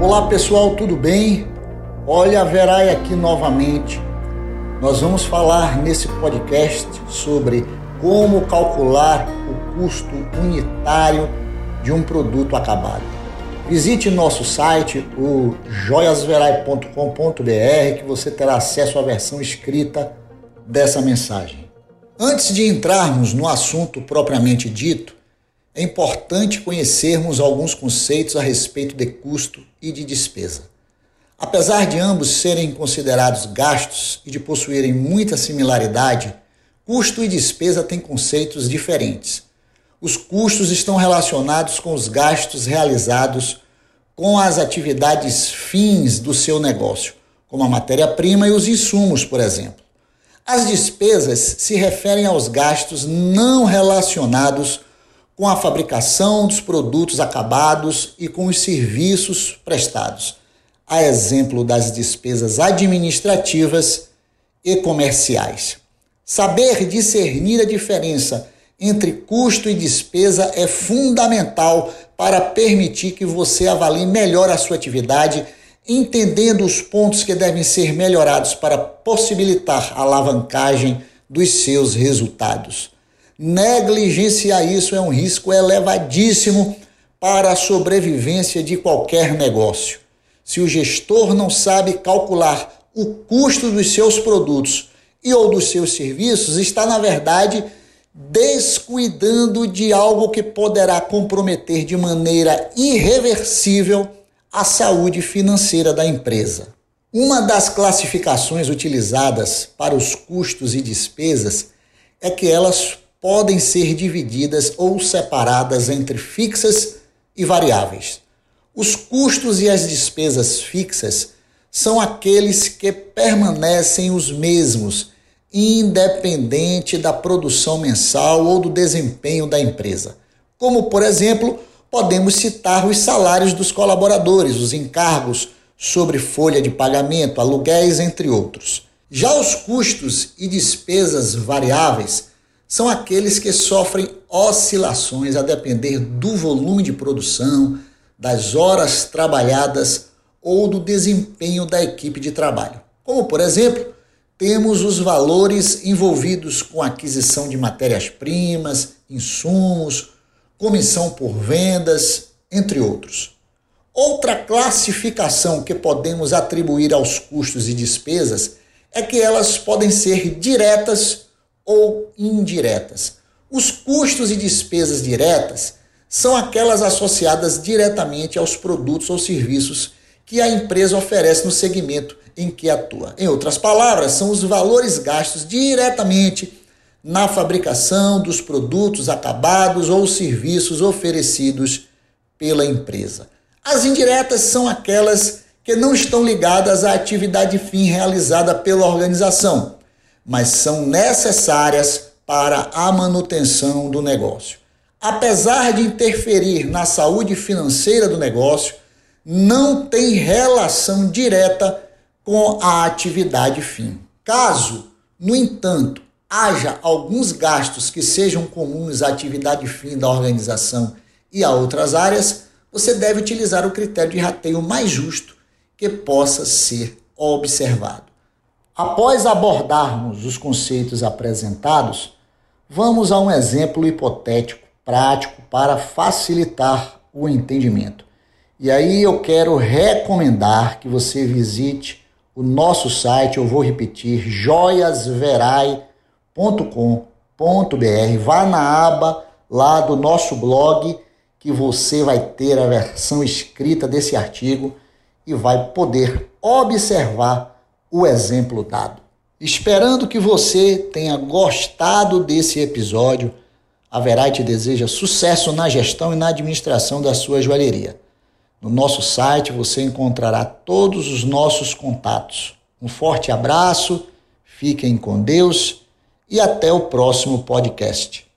Olá pessoal, tudo bem? Olha a Verai aqui novamente. Nós vamos falar nesse podcast sobre como calcular o custo unitário de um produto acabado. Visite nosso site, o joiasverai.com.br, que você terá acesso à versão escrita dessa mensagem. Antes de entrarmos no assunto propriamente dito, é importante conhecermos alguns conceitos a respeito de custo e de despesa. Apesar de ambos serem considerados gastos e de possuírem muita similaridade, custo e despesa têm conceitos diferentes. Os custos estão relacionados com os gastos realizados com as atividades fins do seu negócio, como a matéria-prima e os insumos, por exemplo. As despesas se referem aos gastos não relacionados com a fabricação dos produtos acabados e com os serviços prestados, a exemplo das despesas administrativas e comerciais. Saber discernir a diferença entre custo e despesa é fundamental para permitir que você avalie melhor a sua atividade, entendendo os pontos que devem ser melhorados para possibilitar a alavancagem dos seus resultados. Negligenciar isso é um risco elevadíssimo para a sobrevivência de qualquer negócio. Se o gestor não sabe calcular o custo dos seus produtos e ou dos seus serviços, está na verdade descuidando de algo que poderá comprometer de maneira irreversível a saúde financeira da empresa. Uma das classificações utilizadas para os custos e despesas é que elas podem ser divididas ou separadas entre fixas e variáveis. Os custos e as despesas fixas são aqueles que permanecem os mesmos, independente da produção mensal ou do desempenho da empresa. Como, por exemplo, podemos citar os salários dos colaboradores, os encargos sobre folha de pagamento, aluguéis, entre outros. Já os custos e despesas variáveis são aqueles que sofrem oscilações a depender do volume de produção, das horas trabalhadas ou do desempenho da equipe de trabalho. Como, por exemplo, temos os valores envolvidos com aquisição de matérias-primas, insumos, comissão por vendas, entre outros. Outra classificação que podemos atribuir aos custos e despesas é que elas podem ser diretas ou indiretas. Os custos e despesas diretas são aquelas associadas diretamente aos produtos ou serviços que a empresa oferece no segmento em que atua. Em outras palavras, são os valores gastos diretamente na fabricação dos produtos acabados ou serviços oferecidos pela empresa. As indiretas são aquelas que não estão ligadas à atividade fim realizada pela organização, mas são necessárias para a manutenção do negócio. Apesar de interferir na saúde financeira do negócio, não tem relação direta com a atividade fim. Caso, no entanto, haja alguns gastos que sejam comuns à atividade fim da organização e a outras áreas, você deve utilizar o critério de rateio mais justo que possa ser observado. Após abordarmos os conceitos apresentados, vamos a um exemplo hipotético prático para facilitar o entendimento. E aí eu quero recomendar que você visite o nosso site, eu vou repetir, joiasverai.com.br. Vá na aba lá do nosso blog que você vai ter a versão escrita desse artigo e vai poder observar o exemplo dado. Esperando que você tenha gostado desse episódio, a Verai deseja sucesso na gestão e na administração da sua joalheria. No nosso site você encontrará todos os nossos contatos. Um forte abraço, fiquem com Deus e até o próximo podcast.